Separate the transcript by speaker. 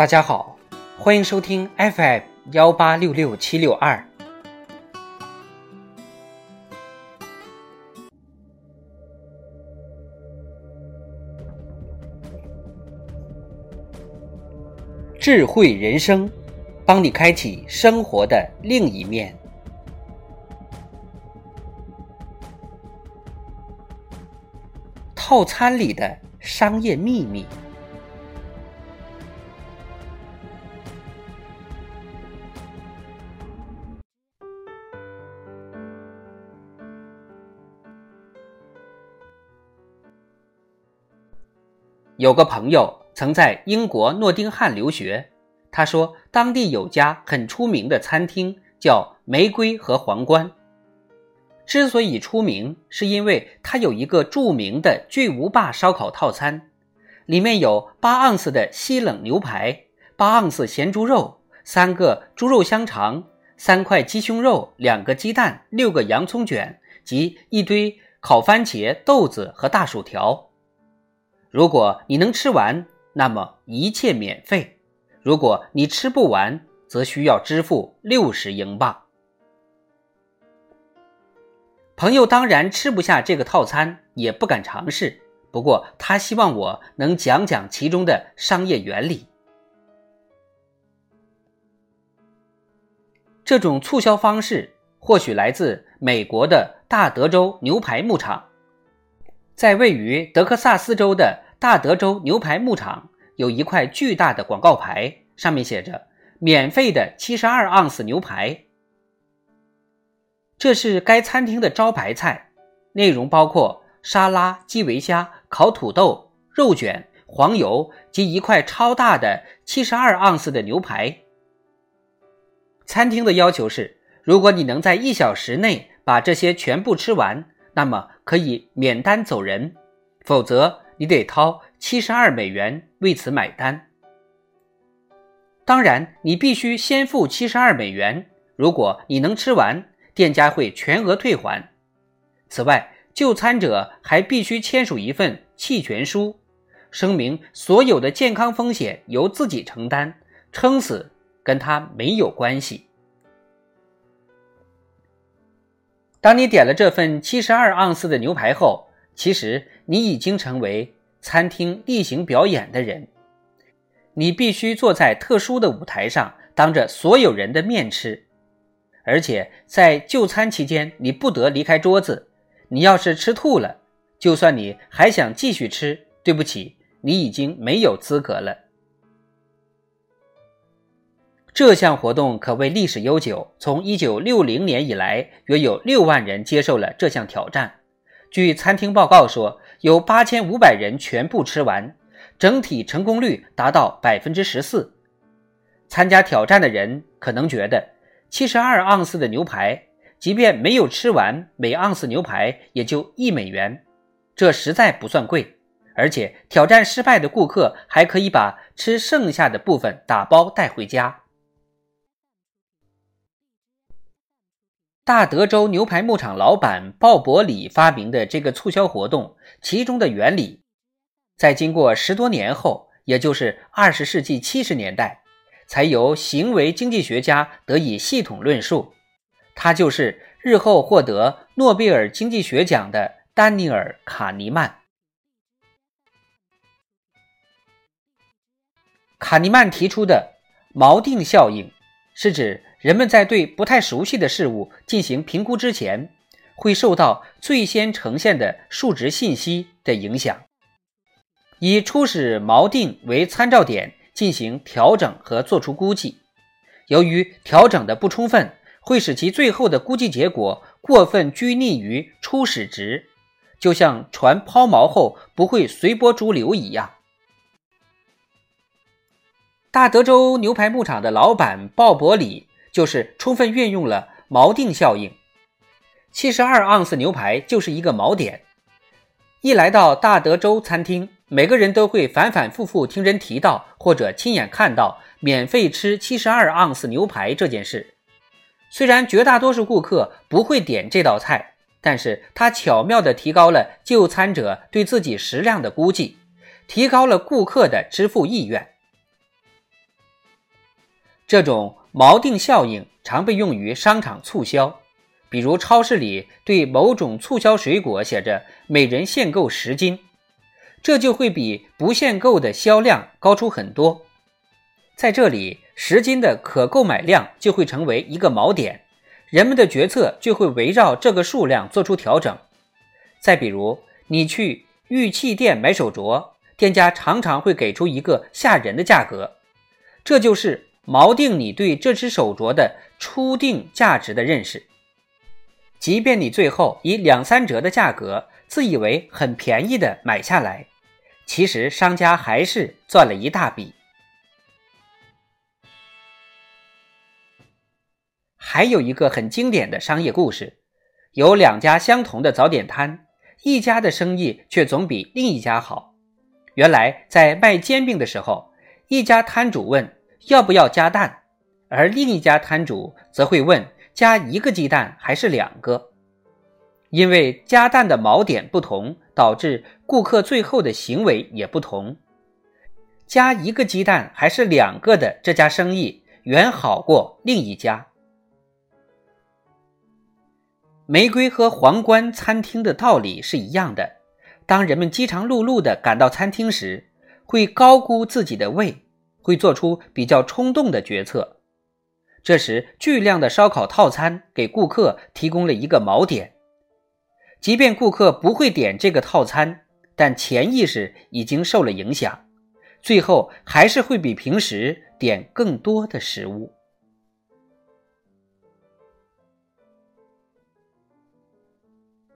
Speaker 1: 大家好，欢迎收听 FM 幺八六六七六二。智慧人生，帮你开启生活的另一面。套餐里的商业秘密。有个朋友曾在英国诺丁汉留学，他说当地有家很出名的餐厅叫“玫瑰和皇冠”。之所以出名，是因为它有一个著名的巨无霸烧烤套餐，里面有八盎司的西冷牛排、八盎司咸猪肉、三个猪肉香肠、三块鸡胸肉、两个鸡蛋、六个洋葱卷及一堆烤番茄、豆子和大薯条。如果你能吃完，那么一切免费；如果你吃不完，则需要支付六十英镑。朋友当然吃不下这个套餐，也不敢尝试。不过他希望我能讲讲其中的商业原理。这种促销方式或许来自美国的大德州牛排牧场。在位于德克萨斯州的大德州牛排牧场，有一块巨大的广告牌，上面写着“免费的七十二盎司牛排”。这是该餐厅的招牌菜，内容包括沙拉、基围虾、烤土豆、肉卷、黄油及一块超大的七十二盎司的牛排。餐厅的要求是，如果你能在一小时内把这些全部吃完。那么可以免单走人，否则你得掏七十二美元为此买单。当然，你必须先付七十二美元。如果你能吃完，店家会全额退还。此外，就餐者还必须签署一份弃权书，声明所有的健康风险由自己承担，撑死跟他没有关系。当你点了这份七十二盎司的牛排后，其实你已经成为餐厅例行表演的人。你必须坐在特殊的舞台上，当着所有人的面吃，而且在就餐期间，你不得离开桌子。你要是吃吐了，就算你还想继续吃，对不起，你已经没有资格了。这项活动可谓历史悠久，从1960年以来，约有6万人接受了这项挑战。据餐厅报告说，有8500人全部吃完，整体成功率达到14%。参加挑战的人可能觉得，72盎司的牛排，即便没有吃完，每盎司牛排也就一美元，这实在不算贵。而且挑战失败的顾客还可以把吃剩下的部分打包带回家。大德州牛排牧场老板鲍勃里发明的这个促销活动，其中的原理，在经过十多年后，也就是二十世纪七十年代，才由行为经济学家得以系统论述。他就是日后获得诺贝尔经济学奖的丹尼尔·卡尼曼。卡尼曼提出的锚定效应，是指。人们在对不太熟悉的事物进行评估之前，会受到最先呈现的数值信息的影响，以初始锚定为参照点进行调整和做出估计。由于调整的不充分，会使其最后的估计结果过分拘泥于初始值，就像船抛锚后不会随波逐流一样。大德州牛排牧场的老板鲍勃里。就是充分运用了锚定效应。七十二盎司牛排就是一个锚点。一来到大德州餐厅，每个人都会反反复复听人提到或者亲眼看到免费吃七十二盎司牛排这件事。虽然绝大多数顾客不会点这道菜，但是他巧妙地提高了就餐者对自己食量的估计，提高了顾客的支付意愿。这种锚定效应常被用于商场促销，比如超市里对某种促销水果写着“每人限购十斤”，这就会比不限购的销量高出很多。在这里，十斤的可购买量就会成为一个锚点，人们的决策就会围绕这个数量做出调整。再比如，你去玉器店买手镯，店家常常会给出一个吓人的价格，这就是。锚定你对这只手镯的初定价值的认识，即便你最后以两三折的价格自以为很便宜的买下来，其实商家还是赚了一大笔。还有一个很经典的商业故事，有两家相同的早点摊，一家的生意却总比另一家好。原来在卖煎饼的时候，一家摊主问。要不要加蛋？而另一家摊主则会问：加一个鸡蛋还是两个？因为加蛋的锚点不同，导致顾客最后的行为也不同。加一个鸡蛋还是两个的这家生意远好过另一家。玫瑰和皇冠餐厅的道理是一样的。当人们饥肠辘辘地赶到餐厅时，会高估自己的胃。会做出比较冲动的决策，这时巨量的烧烤套餐给顾客提供了一个锚点，即便顾客不会点这个套餐，但潜意识已经受了影响，最后还是会比平时点更多的食物。